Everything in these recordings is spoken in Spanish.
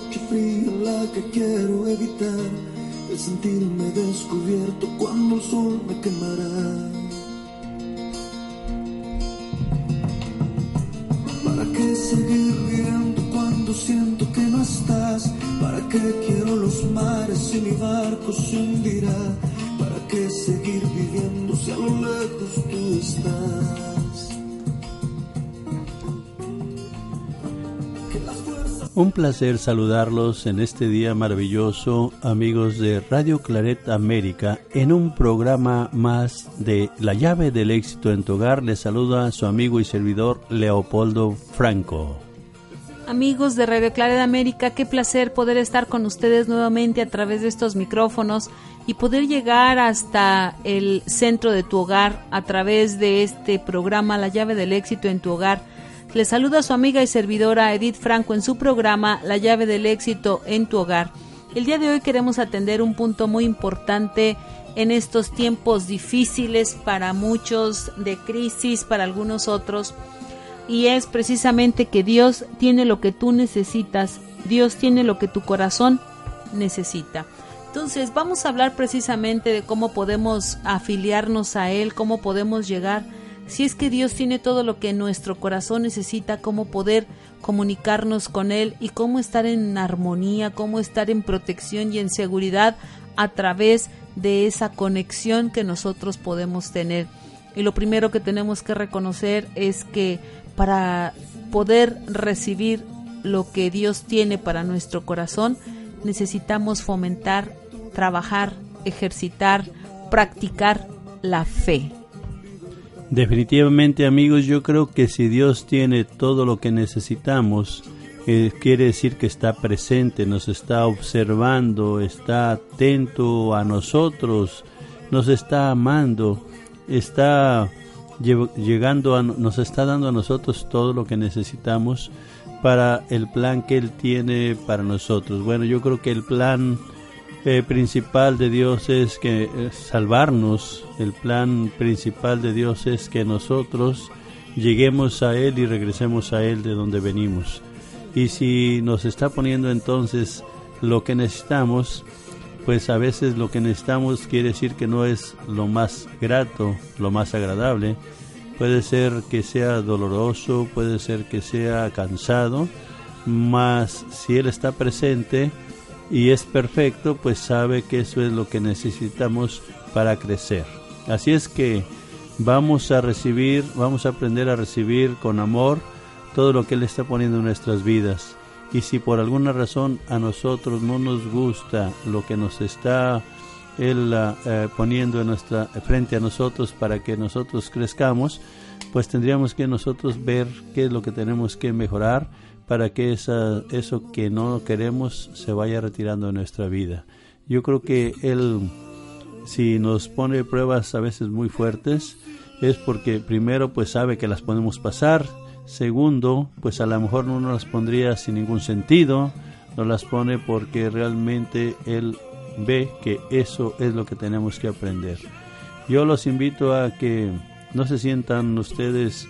Noche fría la que quiero evitar. El sentirme descubierto cuando el sol me quemará. ¿Para qué seguir viviendo cuando siento que no estás? ¿Para qué quiero los mares si mi barco se hundirá? ¿Para qué seguir viviendo si a lo lejos tú estás? Un placer saludarlos en este día maravilloso, amigos de Radio Claret América, en un programa más de La llave del éxito en tu hogar. Les saluda su amigo y servidor Leopoldo Franco. Amigos de Radio Claret América, qué placer poder estar con ustedes nuevamente a través de estos micrófonos y poder llegar hasta el centro de tu hogar a través de este programa La llave del éxito en tu hogar le saluda su amiga y servidora Edith Franco en su programa La llave del éxito en tu hogar. El día de hoy queremos atender un punto muy importante en estos tiempos difíciles para muchos, de crisis para algunos otros, y es precisamente que Dios tiene lo que tú necesitas, Dios tiene lo que tu corazón necesita. Entonces vamos a hablar precisamente de cómo podemos afiliarnos a Él, cómo podemos llegar si es que Dios tiene todo lo que nuestro corazón necesita, cómo poder comunicarnos con Él y cómo estar en armonía, cómo estar en protección y en seguridad a través de esa conexión que nosotros podemos tener. Y lo primero que tenemos que reconocer es que para poder recibir lo que Dios tiene para nuestro corazón, necesitamos fomentar, trabajar, ejercitar, practicar la fe. Definitivamente amigos, yo creo que si Dios tiene todo lo que necesitamos, eh, quiere decir que está presente, nos está observando, está atento a nosotros, nos está amando, está llegando a, nos está dando a nosotros todo lo que necesitamos para el plan que Él tiene para nosotros. Bueno, yo creo que el plan eh, principal de Dios es que eh, salvarnos, el plan principal de Dios es que nosotros lleguemos a Él y regresemos a Él de donde venimos. Y si nos está poniendo entonces lo que necesitamos, pues a veces lo que necesitamos quiere decir que no es lo más grato, lo más agradable. Puede ser que sea doloroso, puede ser que sea cansado, mas si Él está presente, y es perfecto, pues sabe que eso es lo que necesitamos para crecer. Así es que vamos a recibir, vamos a aprender a recibir con amor todo lo que Él está poniendo en nuestras vidas. Y si por alguna razón a nosotros no nos gusta lo que nos está Él eh, poniendo en nuestra, frente a nosotros para que nosotros crezcamos, pues tendríamos que nosotros ver qué es lo que tenemos que mejorar para que esa, eso que no queremos se vaya retirando de nuestra vida. Yo creo que Él, si nos pone pruebas a veces muy fuertes, es porque primero pues sabe que las podemos pasar, segundo pues a lo mejor no nos las pondría sin ningún sentido, no las pone porque realmente Él ve que eso es lo que tenemos que aprender. Yo los invito a que no se sientan ustedes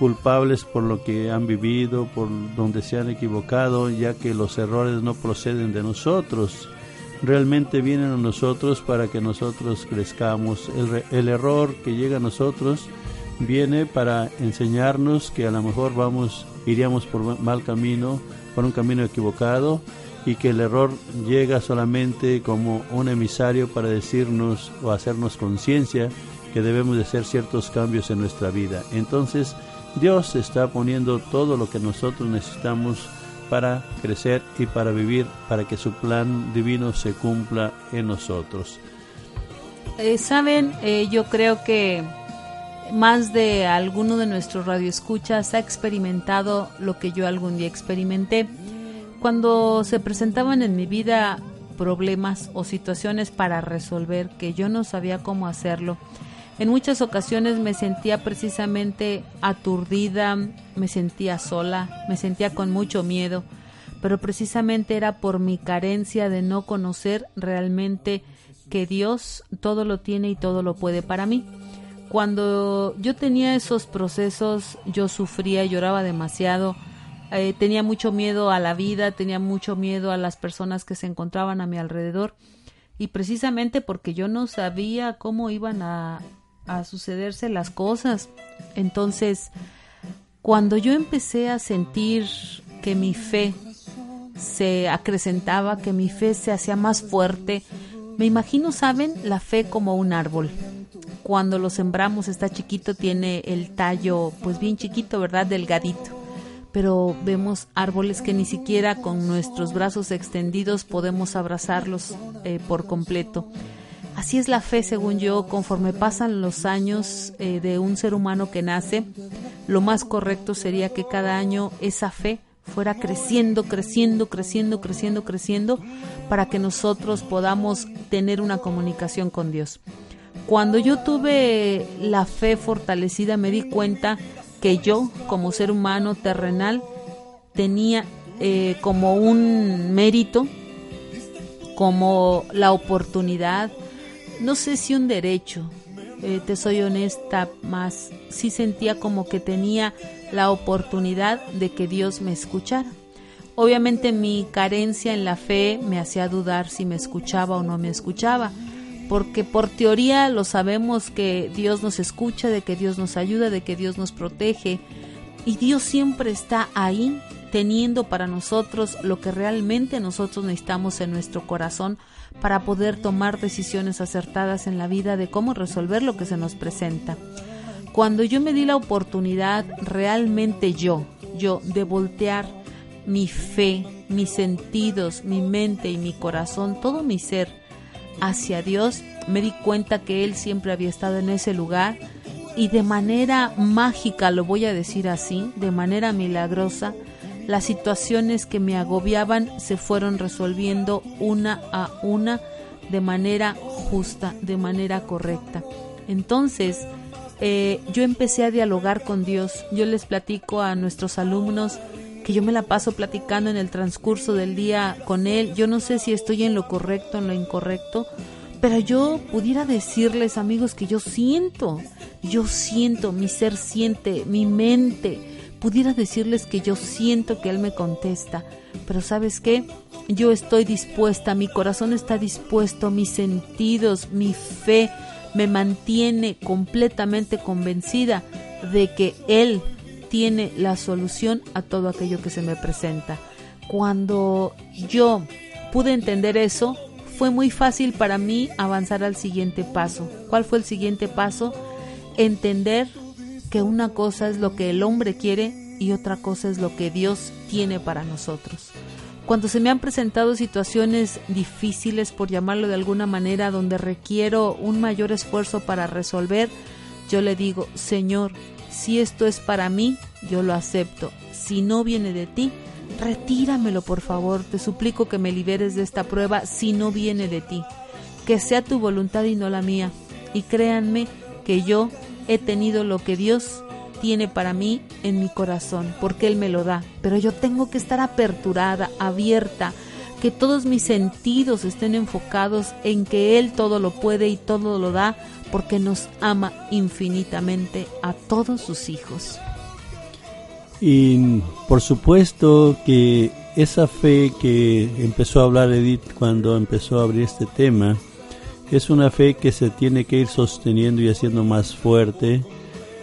culpables por lo que han vivido, por donde se han equivocado, ya que los errores no proceden de nosotros, realmente vienen a nosotros para que nosotros crezcamos. El, error que llega a nosotros viene para enseñarnos que a lo mejor vamos, iríamos por mal camino, por un camino equivocado, y que el error llega solamente como un emisario para decirnos o hacernos conciencia que debemos de hacer ciertos cambios en nuestra vida. Entonces, Dios está poniendo todo lo que nosotros necesitamos para crecer y para vivir, para que su plan divino se cumpla en nosotros. Eh, Saben, eh, yo creo que más de alguno de nuestros radioescuchas ha experimentado lo que yo algún día experimenté. Cuando se presentaban en mi vida problemas o situaciones para resolver que yo no sabía cómo hacerlo, en muchas ocasiones me sentía precisamente aturdida, me sentía sola, me sentía con mucho miedo, pero precisamente era por mi carencia de no conocer realmente que Dios todo lo tiene y todo lo puede para mí. Cuando yo tenía esos procesos, yo sufría, lloraba demasiado, eh, tenía mucho miedo a la vida, tenía mucho miedo a las personas que se encontraban a mi alrededor y precisamente porque yo no sabía cómo iban a, a sucederse las cosas. Entonces, cuando yo empecé a sentir que mi fe se acrecentaba, que mi fe se hacía más fuerte, me imagino, ¿saben? La fe como un árbol. Cuando lo sembramos está chiquito, tiene el tallo pues bien chiquito, ¿verdad? Delgadito. Pero vemos árboles que ni siquiera con nuestros brazos extendidos podemos abrazarlos eh, por completo. Así es la fe, según yo, conforme pasan los años eh, de un ser humano que nace, lo más correcto sería que cada año esa fe fuera creciendo, creciendo, creciendo, creciendo, creciendo, para que nosotros podamos tener una comunicación con Dios. Cuando yo tuve la fe fortalecida, me di cuenta que yo, como ser humano terrenal, tenía eh, como un mérito, como la oportunidad, no sé si un derecho, eh, te soy honesta, más sí sentía como que tenía la oportunidad de que Dios me escuchara. Obviamente mi carencia en la fe me hacía dudar si me escuchaba o no me escuchaba, porque por teoría lo sabemos que Dios nos escucha, de que Dios nos ayuda, de que Dios nos protege, y Dios siempre está ahí teniendo para nosotros lo que realmente nosotros necesitamos en nuestro corazón para poder tomar decisiones acertadas en la vida de cómo resolver lo que se nos presenta. Cuando yo me di la oportunidad realmente yo, yo de voltear mi fe, mis sentidos, mi mente y mi corazón, todo mi ser hacia Dios, me di cuenta que Él siempre había estado en ese lugar y de manera mágica, lo voy a decir así, de manera milagrosa, las situaciones que me agobiaban se fueron resolviendo una a una de manera justa, de manera correcta. Entonces, eh, yo empecé a dialogar con Dios. Yo les platico a nuestros alumnos que yo me la paso platicando en el transcurso del día con Él. Yo no sé si estoy en lo correcto, en lo incorrecto, pero yo pudiera decirles, amigos, que yo siento, yo siento, mi ser siente, mi mente, pudiera decirles que yo siento que Él me contesta, pero ¿sabes qué? Yo estoy dispuesta, mi corazón está dispuesto, mis sentidos, mi fe me mantiene completamente convencida de que Él tiene la solución a todo aquello que se me presenta. Cuando yo pude entender eso, fue muy fácil para mí avanzar al siguiente paso. ¿Cuál fue el siguiente paso? Entender que una cosa es lo que el hombre quiere y otra cosa es lo que Dios tiene para nosotros. Cuando se me han presentado situaciones difíciles, por llamarlo de alguna manera, donde requiero un mayor esfuerzo para resolver, yo le digo, Señor, si esto es para mí, yo lo acepto. Si no viene de ti, retíramelo por favor. Te suplico que me liberes de esta prueba si no viene de ti. Que sea tu voluntad y no la mía. Y créanme que yo he tenido lo que Dios tiene para mí en mi corazón, porque Él me lo da. Pero yo tengo que estar aperturada, abierta, que todos mis sentidos estén enfocados en que Él todo lo puede y todo lo da, porque nos ama infinitamente a todos sus hijos. Y por supuesto que esa fe que empezó a hablar Edith cuando empezó a abrir este tema, es una fe que se tiene que ir sosteniendo y haciendo más fuerte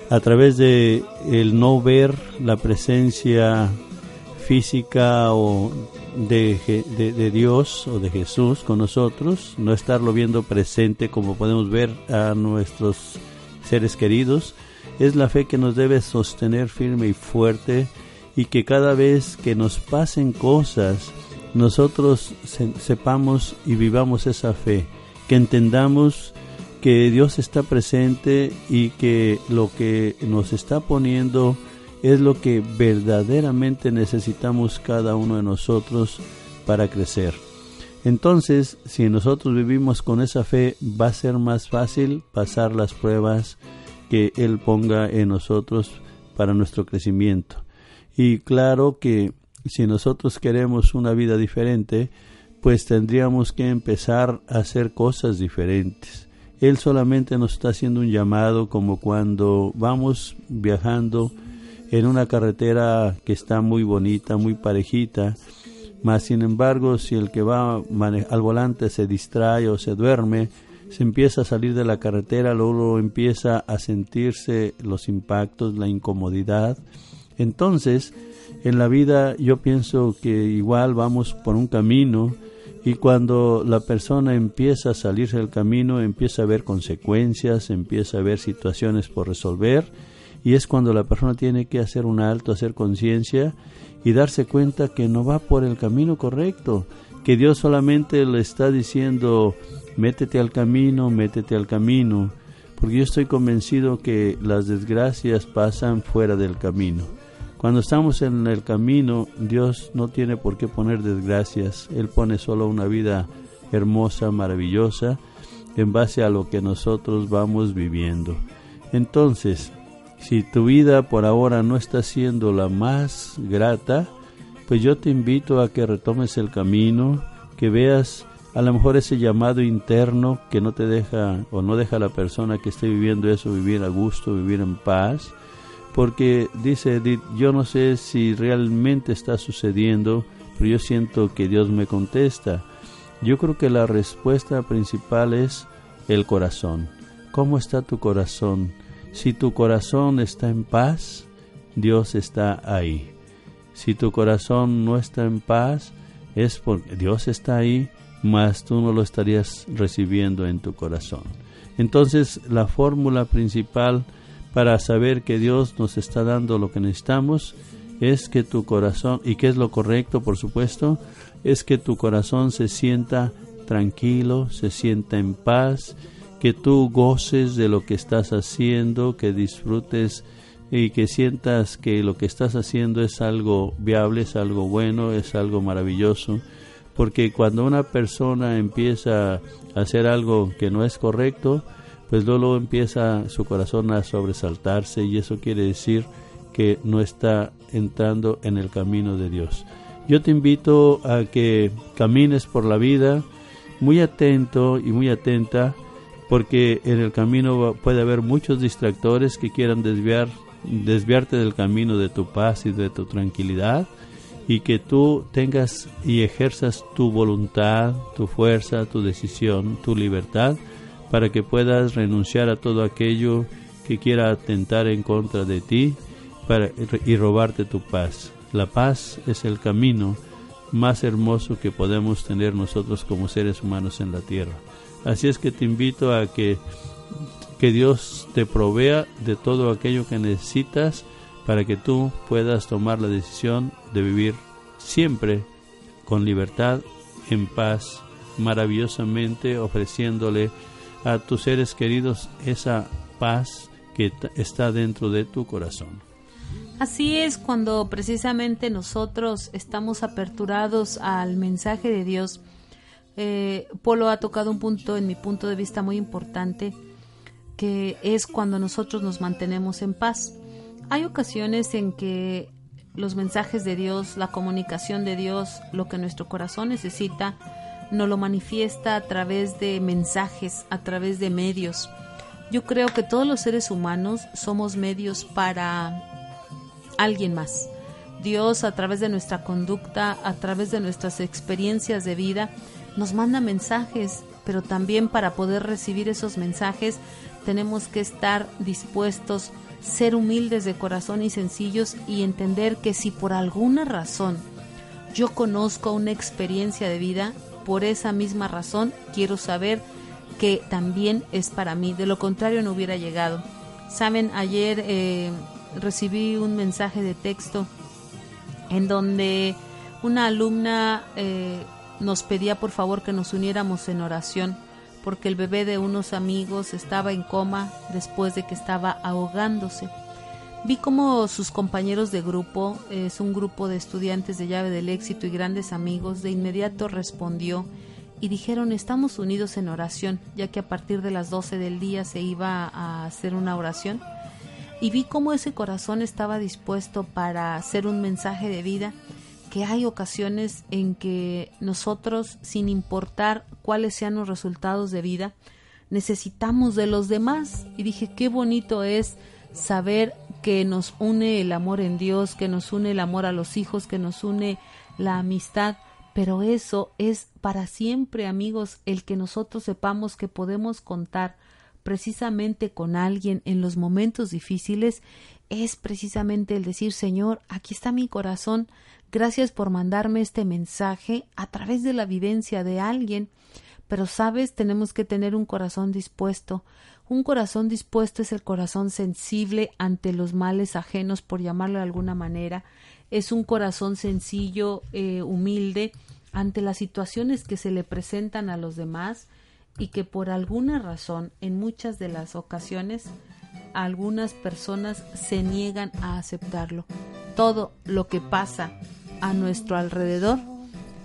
a través de el no ver la presencia física o de, de, Dios o de Jesús con nosotros, no estarlo viendo presente como podemos ver a nuestros seres queridos, es la fe que nos debe sostener firme y fuerte y que cada vez que nos pasen cosas, nosotros sepamos y vivamos esa fe que entendamos que Dios está presente y que lo que nos está poniendo es lo que verdaderamente necesitamos cada uno de nosotros para crecer. Entonces, si nosotros vivimos con esa fe, va a ser más fácil pasar las pruebas que Él ponga en nosotros para nuestro crecimiento. Y claro que si nosotros queremos una vida diferente, pues tendríamos que empezar a hacer cosas diferentes. Él solamente nos está haciendo un llamado como cuando vamos viajando en una carretera que está muy bonita, muy parejita, mas sin embargo si el que va al volante se distrae o se duerme, se empieza a salir de la carretera, luego empieza a sentirse los impactos, la incomodidad. Entonces, en la vida yo pienso que igual vamos por un camino y cuando la persona empieza a salirse del camino, empieza a ver consecuencias, empieza a ver situaciones por resolver y es cuando la persona tiene que hacer un alto, hacer conciencia y darse cuenta que no va por el camino correcto, que Dios solamente le está diciendo métete al camino, métete al camino, porque yo estoy convencido que las desgracias pasan fuera del camino. Cuando estamos en el camino, Dios no tiene por qué poner desgracias, Él pone solo una vida hermosa, maravillosa, en base a lo que nosotros vamos viviendo. Entonces, si tu vida por ahora no está siendo la más grata, pues yo te invito a que retomes el camino, que veas a lo mejor ese llamado interno que no te deja o no deja a la persona que esté viviendo eso vivir a gusto, vivir en paz, porque dice Edith, yo no sé si realmente está sucediendo, pero yo siento que Dios me contesta. Yo creo que la respuesta principal es el corazón. ¿Cómo está tu corazón? Si tu corazón está en paz, Dios está ahí. Si tu corazón no está en paz, es porque Dios está ahí mas tú no lo estarías recibiendo en tu corazón. Entonces, la fórmula principal para saber que Dios nos está dando lo que necesitamos es que tu corazón, y que es lo correcto, por supuesto, es que tu corazón se sienta tranquilo, se sienta en paz, que tú goces de lo que estás haciendo, que disfrutes y que sientas que lo que estás haciendo es algo viable, es algo bueno, es algo maravilloso. Porque cuando una persona empieza a hacer algo que no es correcto, pues luego empieza su corazón a sobresaltarse y eso quiere decir que no está entrando en el camino de Dios. Yo te invito a que camines por la vida muy atento y muy atenta porque en el camino puede haber muchos distractores que quieran desviar desviarte del camino de tu paz y de tu tranquilidad y que tú tengas y ejerzas tu voluntad, tu fuerza, tu decisión, tu libertad, para que puedas renunciar a todo aquello que quiera atentar en contra de ti para, y robarte tu paz. La paz es el camino más hermoso que podemos tener nosotros como seres humanos en la tierra. Así es que te invito a que, que Dios te provea de todo aquello que necesitas para que tú puedas tomar la decisión de vivir siempre con libertad, en paz, maravillosamente ofreciéndole a tus seres queridos esa paz que está dentro de tu corazón. Así es cuando precisamente nosotros estamos aperturados al mensaje de Dios. Eh, Polo ha tocado un punto en mi punto de vista muy importante, que es cuando nosotros nos mantenemos en paz. Hay ocasiones en que los mensajes de Dios, la comunicación de Dios, lo que nuestro corazón necesita, nos lo manifiesta a través de mensajes, a través de medios. Yo creo que todos los seres humanos somos medios para alguien más. Dios a través de nuestra conducta, a través de nuestras experiencias de vida, nos manda mensajes, pero también para poder recibir esos mensajes tenemos que estar dispuestos ser humildes de corazón y sencillos y entender que si por alguna razón yo conozco una experiencia de vida, por esa misma razón quiero saber que también es para mí, de lo contrario no hubiera llegado. Saben, ayer eh, recibí un mensaje de texto en donde una alumna eh, nos pedía por favor que nos uniéramos en oración porque el bebé de unos amigos estaba en coma después de que estaba ahogándose. Vi como sus compañeros de grupo, es un grupo de estudiantes de llave del éxito y grandes amigos, de inmediato respondió y dijeron estamos unidos en oración, ya que a partir de las 12 del día se iba a hacer una oración. Y vi cómo ese corazón estaba dispuesto para hacer un mensaje de vida, que hay ocasiones en que nosotros, sin importar cuáles sean los resultados de vida, necesitamos de los demás. Y dije, qué bonito es saber que nos une el amor en Dios, que nos une el amor a los hijos, que nos une la amistad, pero eso es para siempre, amigos, el que nosotros sepamos que podemos contar precisamente con alguien en los momentos difíciles es precisamente el decir, Señor, aquí está mi corazón, gracias por mandarme este mensaje a través de la vivencia de alguien, pero sabes, tenemos que tener un corazón dispuesto, un corazón dispuesto es el corazón sensible ante los males ajenos, por llamarlo de alguna manera. Es un corazón sencillo, eh, humilde, ante las situaciones que se le presentan a los demás y que por alguna razón, en muchas de las ocasiones, algunas personas se niegan a aceptarlo. Todo lo que pasa a nuestro alrededor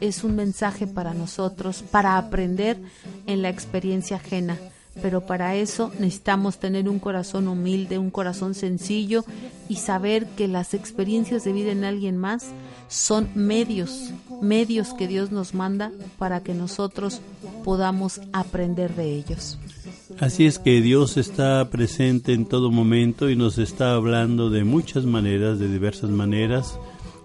es un mensaje para nosotros, para aprender en la experiencia ajena pero para eso necesitamos tener un corazón humilde, un corazón sencillo y saber que las experiencias de vida en alguien más son medios, medios que Dios nos manda para que nosotros podamos aprender de ellos. Así es que Dios está presente en todo momento y nos está hablando de muchas maneras, de diversas maneras.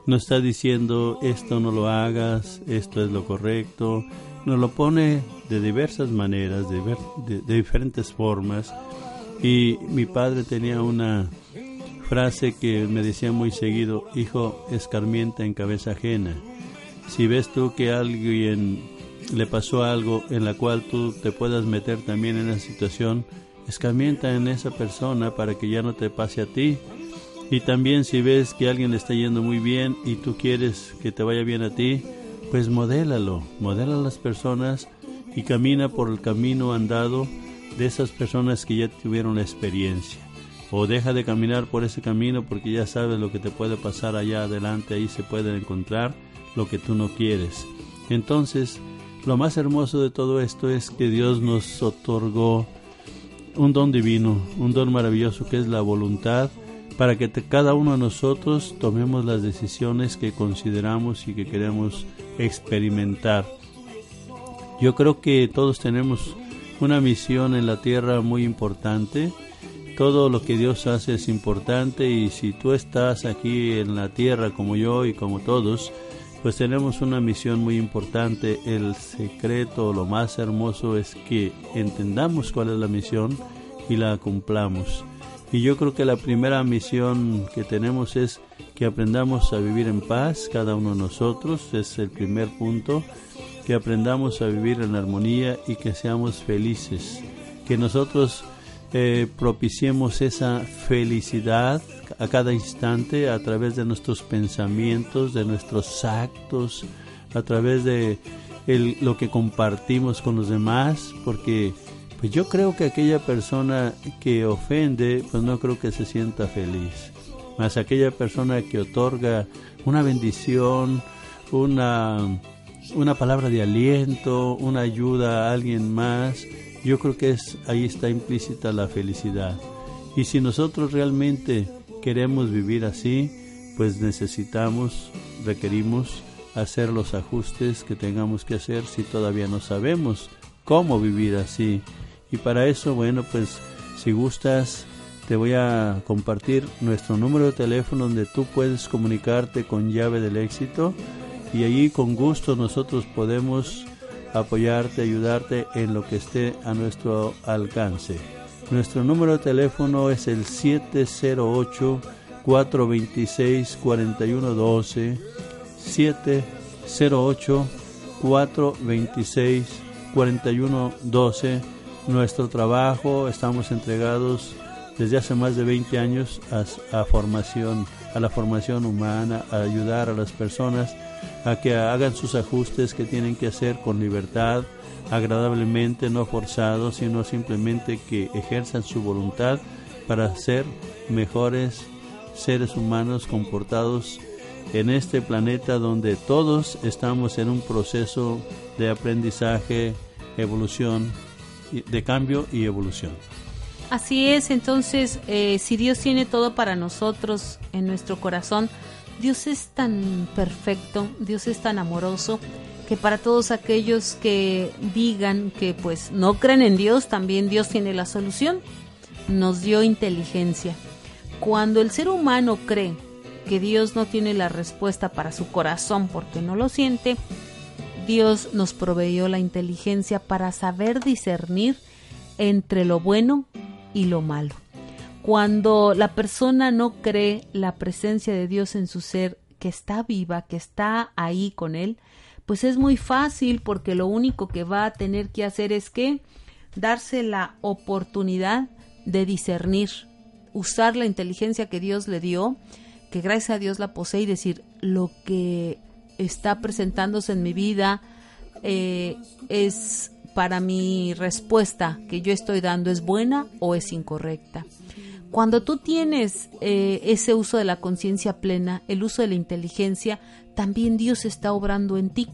Nos está diciendo esto no lo hagas, esto es lo correcto, nos lo pone de diversas maneras, de, diferentes formas. Y mi padre tenía una frase que me decía muy seguido, hijo, escarmienta en cabeza ajena. Si ves tú que alguien le pasó algo en la cual tú te puedas meter también en esa situación, escarmienta en esa persona para que ya no te pase a ti. Y también si ves que alguien le está yendo muy bien y tú quieres que te vaya bien a ti, pues modélalo, modela a las personas y camina por el camino andado de esas personas que ya tuvieron la experiencia. O deja de caminar por ese camino porque ya sabes lo que te puede pasar allá adelante, ahí se puede encontrar lo que tú no quieres. Entonces, lo más hermoso de todo esto es que Dios nos otorgó un don divino, un don maravilloso que es la voluntad para que cada uno de nosotros tomemos las decisiones que consideramos y que queremos experimentar. Yo creo que todos tenemos una misión en la tierra muy importante. Todo lo que Dios hace es importante y si tú estás aquí en la tierra como yo y como todos, pues tenemos una misión muy importante. El secreto, lo más hermoso es que entendamos cuál es la misión y la cumplamos. Y yo creo que la primera misión que tenemos es que aprendamos a vivir en paz, cada uno de nosotros, es el primer punto, que aprendamos a vivir en armonía y que seamos felices, que nosotros eh, propiciemos esa felicidad a cada instante a través de nuestros pensamientos, de nuestros actos, a través de lo que compartimos con los demás, porque pues yo creo que aquella persona que ofende, pues no creo que se sienta feliz más aquella persona que otorga una bendición, una, una palabra de aliento, una ayuda a alguien más, yo creo que es, ahí está implícita la felicidad. Y si nosotros realmente queremos vivir así, pues necesitamos, requerimos hacer los ajustes que tengamos que hacer si todavía no sabemos cómo vivir así. Y para eso, bueno, pues si gustas, te voy a compartir nuestro número de teléfono donde tú puedes comunicarte con llave del éxito. Y allí con gusto nosotros podemos apoyarte, ayudarte en lo que esté a nuestro alcance. Nuestro número de teléfono es el 708 426 4112 708 426 4112 nuestro trabajo estamos entregados desde hace más de 20 años a, formación, a la formación humana, a ayudar a las personas a que hagan sus ajustes que tienen que hacer con libertad, agradablemente, no forzados, sino simplemente que ejerzan su voluntad para ser mejores seres humanos comportados en este planeta donde todos estamos en un proceso de aprendizaje, evolución, de cambio y evolución. Así es, entonces, eh, si Dios tiene todo para nosotros en nuestro corazón, Dios es tan perfecto, Dios es tan amoroso, que para todos aquellos que digan que pues no creen en Dios, también Dios tiene la solución. Nos dio inteligencia. Cuando el ser humano cree que Dios no tiene la respuesta para su corazón porque no lo siente, Dios nos proveyó la inteligencia para saber discernir entre lo bueno y lo malo. Cuando la persona no cree la presencia de Dios en su ser, que está viva, que está ahí con él, pues es muy fácil porque lo único que va a tener que hacer es que darse la oportunidad de discernir, usar la inteligencia que Dios le dio, que gracias a Dios la posee y decir lo que está presentándose en mi vida eh, es para mi respuesta que yo estoy dando es buena o es incorrecta. Cuando tú tienes eh, ese uso de la conciencia plena, el uso de la inteligencia, también Dios está obrando en ti.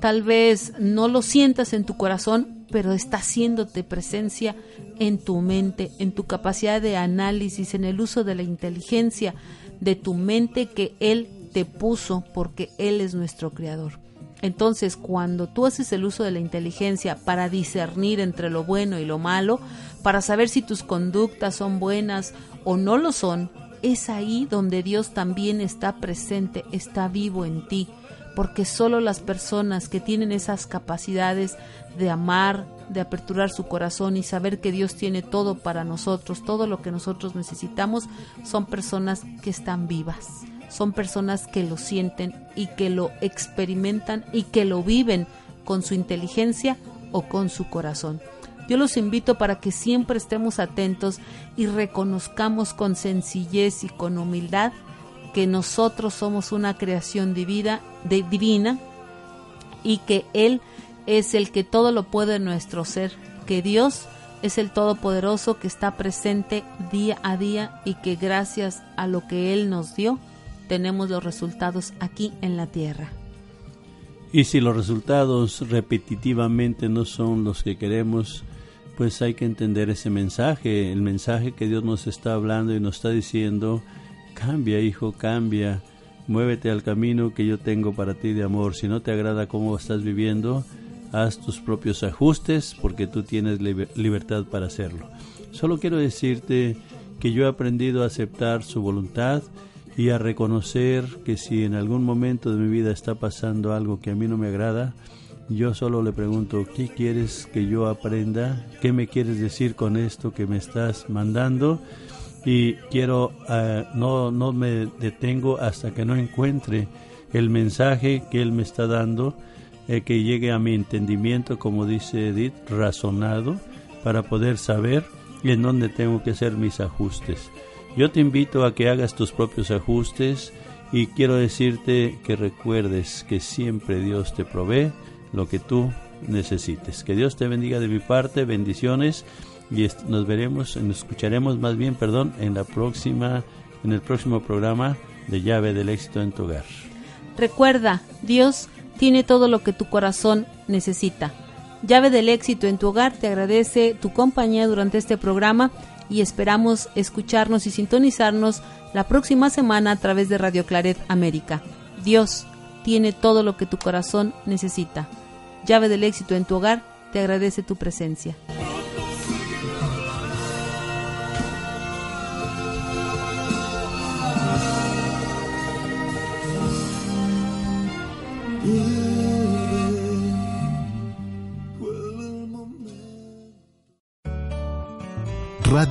Tal vez no lo sientas en tu corazón, pero está haciéndote presencia en tu mente, en tu capacidad de análisis, en el uso de la inteligencia de tu mente que Él te puso porque Él es nuestro creador. Entonces, cuando tú haces el uso de la inteligencia para discernir entre lo bueno y lo malo, para saber si tus conductas son buenas o no lo son, es ahí donde Dios también está presente, está vivo en ti, porque solo las personas que tienen esas capacidades de amar, de aperturar su corazón y saber que Dios tiene todo para nosotros, todo lo que nosotros necesitamos, son personas que están vivas son personas que lo sienten y que lo experimentan y que lo viven con su inteligencia o con su corazón. Yo los invito para que siempre estemos atentos y reconozcamos con sencillez y con humildad que nosotros somos una creación divina, de, divina y que Él es el que todo lo puede en nuestro ser, que Dios es el Todopoderoso que está presente día a día y que gracias a lo que Él nos dio, tenemos los resultados aquí en la tierra. Y si los resultados repetitivamente no son los que queremos, pues hay que entender ese mensaje, el mensaje que Dios nos está hablando y nos está diciendo, cambia hijo, cambia, muévete al camino que yo tengo para ti de amor. Si no te agrada cómo estás viviendo, haz tus propios ajustes porque tú tienes libertad para hacerlo. Solo quiero decirte que yo he aprendido a aceptar su voluntad y a reconocer que si en algún momento de mi vida está pasando algo que a mí no me agrada, yo solo le pregunto, ¿qué quieres que yo aprenda? ¿Qué me quieres decir con esto que me estás mandando? Y quiero, eh, no, no me detengo hasta que no encuentre el mensaje que Él me está dando, eh, que llegue a mi entendimiento, como dice Edith, razonado, para poder saber en dónde tengo que hacer mis ajustes. Yo te invito a que hagas tus propios ajustes y quiero decirte que recuerdes que siempre Dios te provee lo que tú necesites. Que Dios te bendiga de mi parte, bendiciones y nos veremos, nos escucharemos más bien, perdón, en la próxima en el próximo programa de Llave del éxito en tu hogar. Recuerda, Dios tiene todo lo que tu corazón necesita. Llave del éxito en tu hogar te agradece tu compañía durante este programa y esperamos escucharnos y sintonizarnos la próxima semana a través de Radio Claret América. Dios tiene todo lo que tu corazón necesita. Llave del éxito en tu hogar, te agradece tu presencia.